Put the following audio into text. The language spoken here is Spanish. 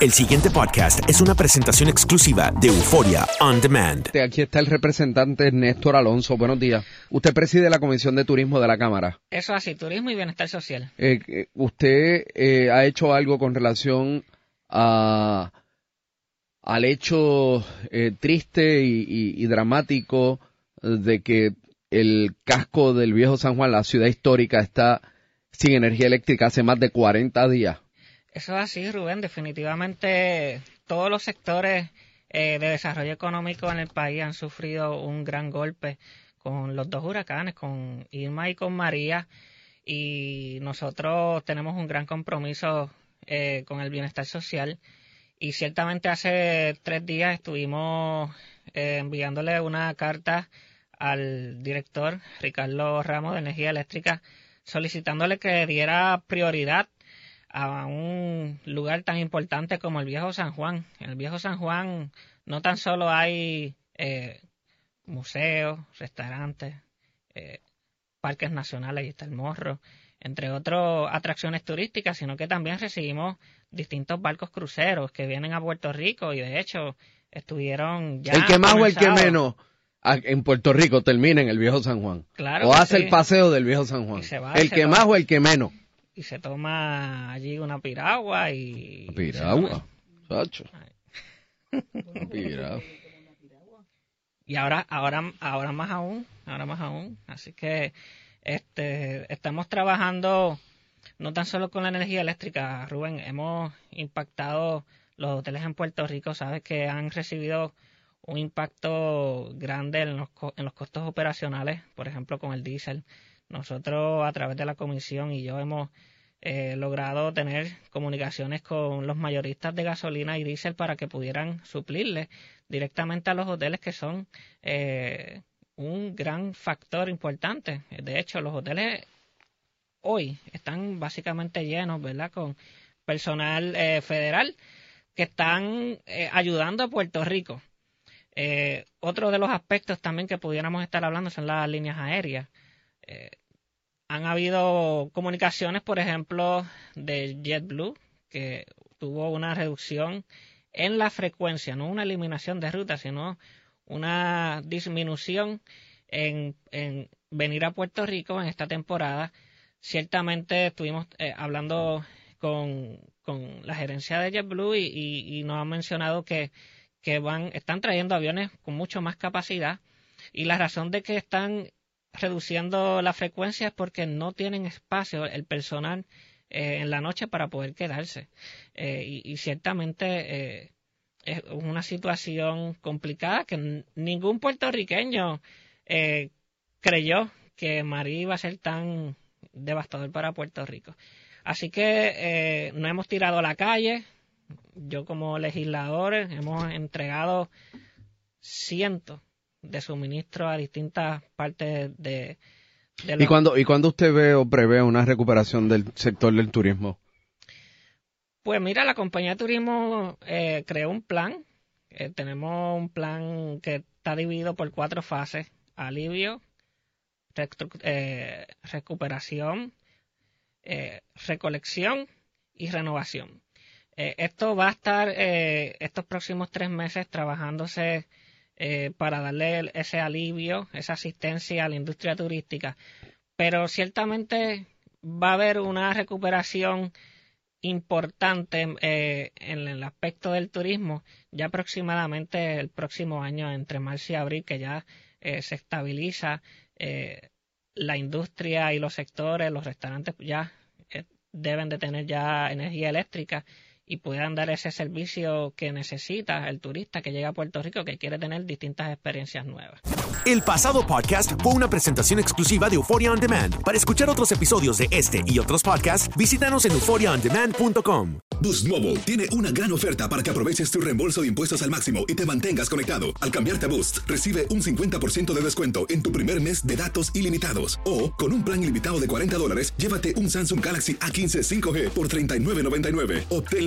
El siguiente podcast es una presentación exclusiva de Euforia On Demand. Aquí está el representante Néstor Alonso. Buenos días. Usted preside la Comisión de Turismo de la Cámara. Eso así, turismo y bienestar social. Eh, eh, ¿Usted eh, ha hecho algo con relación a, al hecho eh, triste y, y- y dramático de que el casco del viejo San Juan, la ciudad histórica, está sin energía eléctrica hace más de 40 días? Eso es así, Rubén. Definitivamente todos los sectores eh, de desarrollo económico en el país han sufrido un gran golpe con los dos huracanes, con Irma y con María. Y nosotros tenemos un gran compromiso eh, con el bienestar social. Y ciertamente hace tres días estuvimos eh, enviándole una carta al director Ricardo Ramos de Energía Eléctrica solicitándole que diera prioridad a un lugar tan importante como el Viejo San Juan. En el Viejo San Juan no tan solo hay eh, museos, restaurantes, eh, parques nacionales, ahí está el Morro, entre otras atracciones turísticas, sino que también recibimos distintos barcos cruceros que vienen a Puerto Rico y de hecho estuvieron ya el que más o el que menos a- en Puerto Rico termina en el viejo San Juan. Claro o hace sí. el paseo del viejo San Juan. Va, el que va. más o el que menos. Y se toma allí una piragua y Piragua, Sacho. Piragua. y ahora ahora ahora más aún ahora más aún así que este estamos trabajando no tan solo con la energía eléctrica Rubén hemos impactado los hoteles en Puerto Rico sabes que han recibido un impacto grande en los, co- en los costos operacionales por ejemplo con el diésel nosotros a través de la comisión y yo hemos eh, logrado tener comunicaciones con los mayoristas de gasolina y diésel para que pudieran suplirle directamente a los hoteles que son eh, un gran factor importante. De hecho, los hoteles hoy están básicamente llenos, ¿verdad? Con personal eh, federal que están eh, ayudando a Puerto Rico. Otro de los aspectos también que pudiéramos estar hablando son las líneas aéreas. Eh, han habido comunicaciones, por ejemplo, de JetBlue, que tuvo una reducción en la frecuencia, no una eliminación de ruta, sino una disminución en, en venir a Puerto Rico en esta temporada. Ciertamente estuvimos eh, hablando con, con la gerencia de JetBlue y, y, nos han mencionado que, que van, están trayendo aviones con mucho más capacidad y la razón de que están reduciendo la frecuencia es porque no tienen espacio el personal eh, en la noche para poder quedarse. Eh, y, ciertamente eh, es una situación complicada que ningún puertorriqueño creyó que María iba a ser tan devastador para Puerto Rico. Así que no hemos tirado a la calle. Yo como legislador hemos entregado cientos de suministros a distintas partes de... ¿Y, cuando, ¿Y cuándo usted ve o prevé una recuperación del sector del turismo? Pues mira, la compañía de turismo eh, creó un plan. Eh, tenemos un plan que está dividido por cuatro fases. Alivio, eh, recuperación, recolección y renovación. esto va a estar estos próximos tres meses trabajándose para darle ese alivio, esa asistencia a la industria turística. Pero ciertamente va a haber una recuperación importante eh, en el aspecto del turismo ya aproximadamente el próximo año entre marzo y abril que ya eh, se estabiliza eh, la industria y los sectores los restaurantes ya deben de tener ya energía eléctrica y puedan dar ese servicio que necesita el turista que llega a Puerto Rico que quiere tener distintas experiencias nuevas. El pasado podcast fue una presentación exclusiva de Euphoria On Demand. Para escuchar otros episodios de este y otros podcasts, visítanos en euphoriaondemand.com. Boost Mobile tiene una gran oferta para que aproveches tu reembolso de impuestos al máximo y te mantengas conectado. Al cambiarte a Boost, recibe un 50% de descuento en tu primer mes de datos ilimitados. O, con un plan ilimitado de 40 dólares, llévate un Samsung Galaxy A15 5G por $39.99. Obtén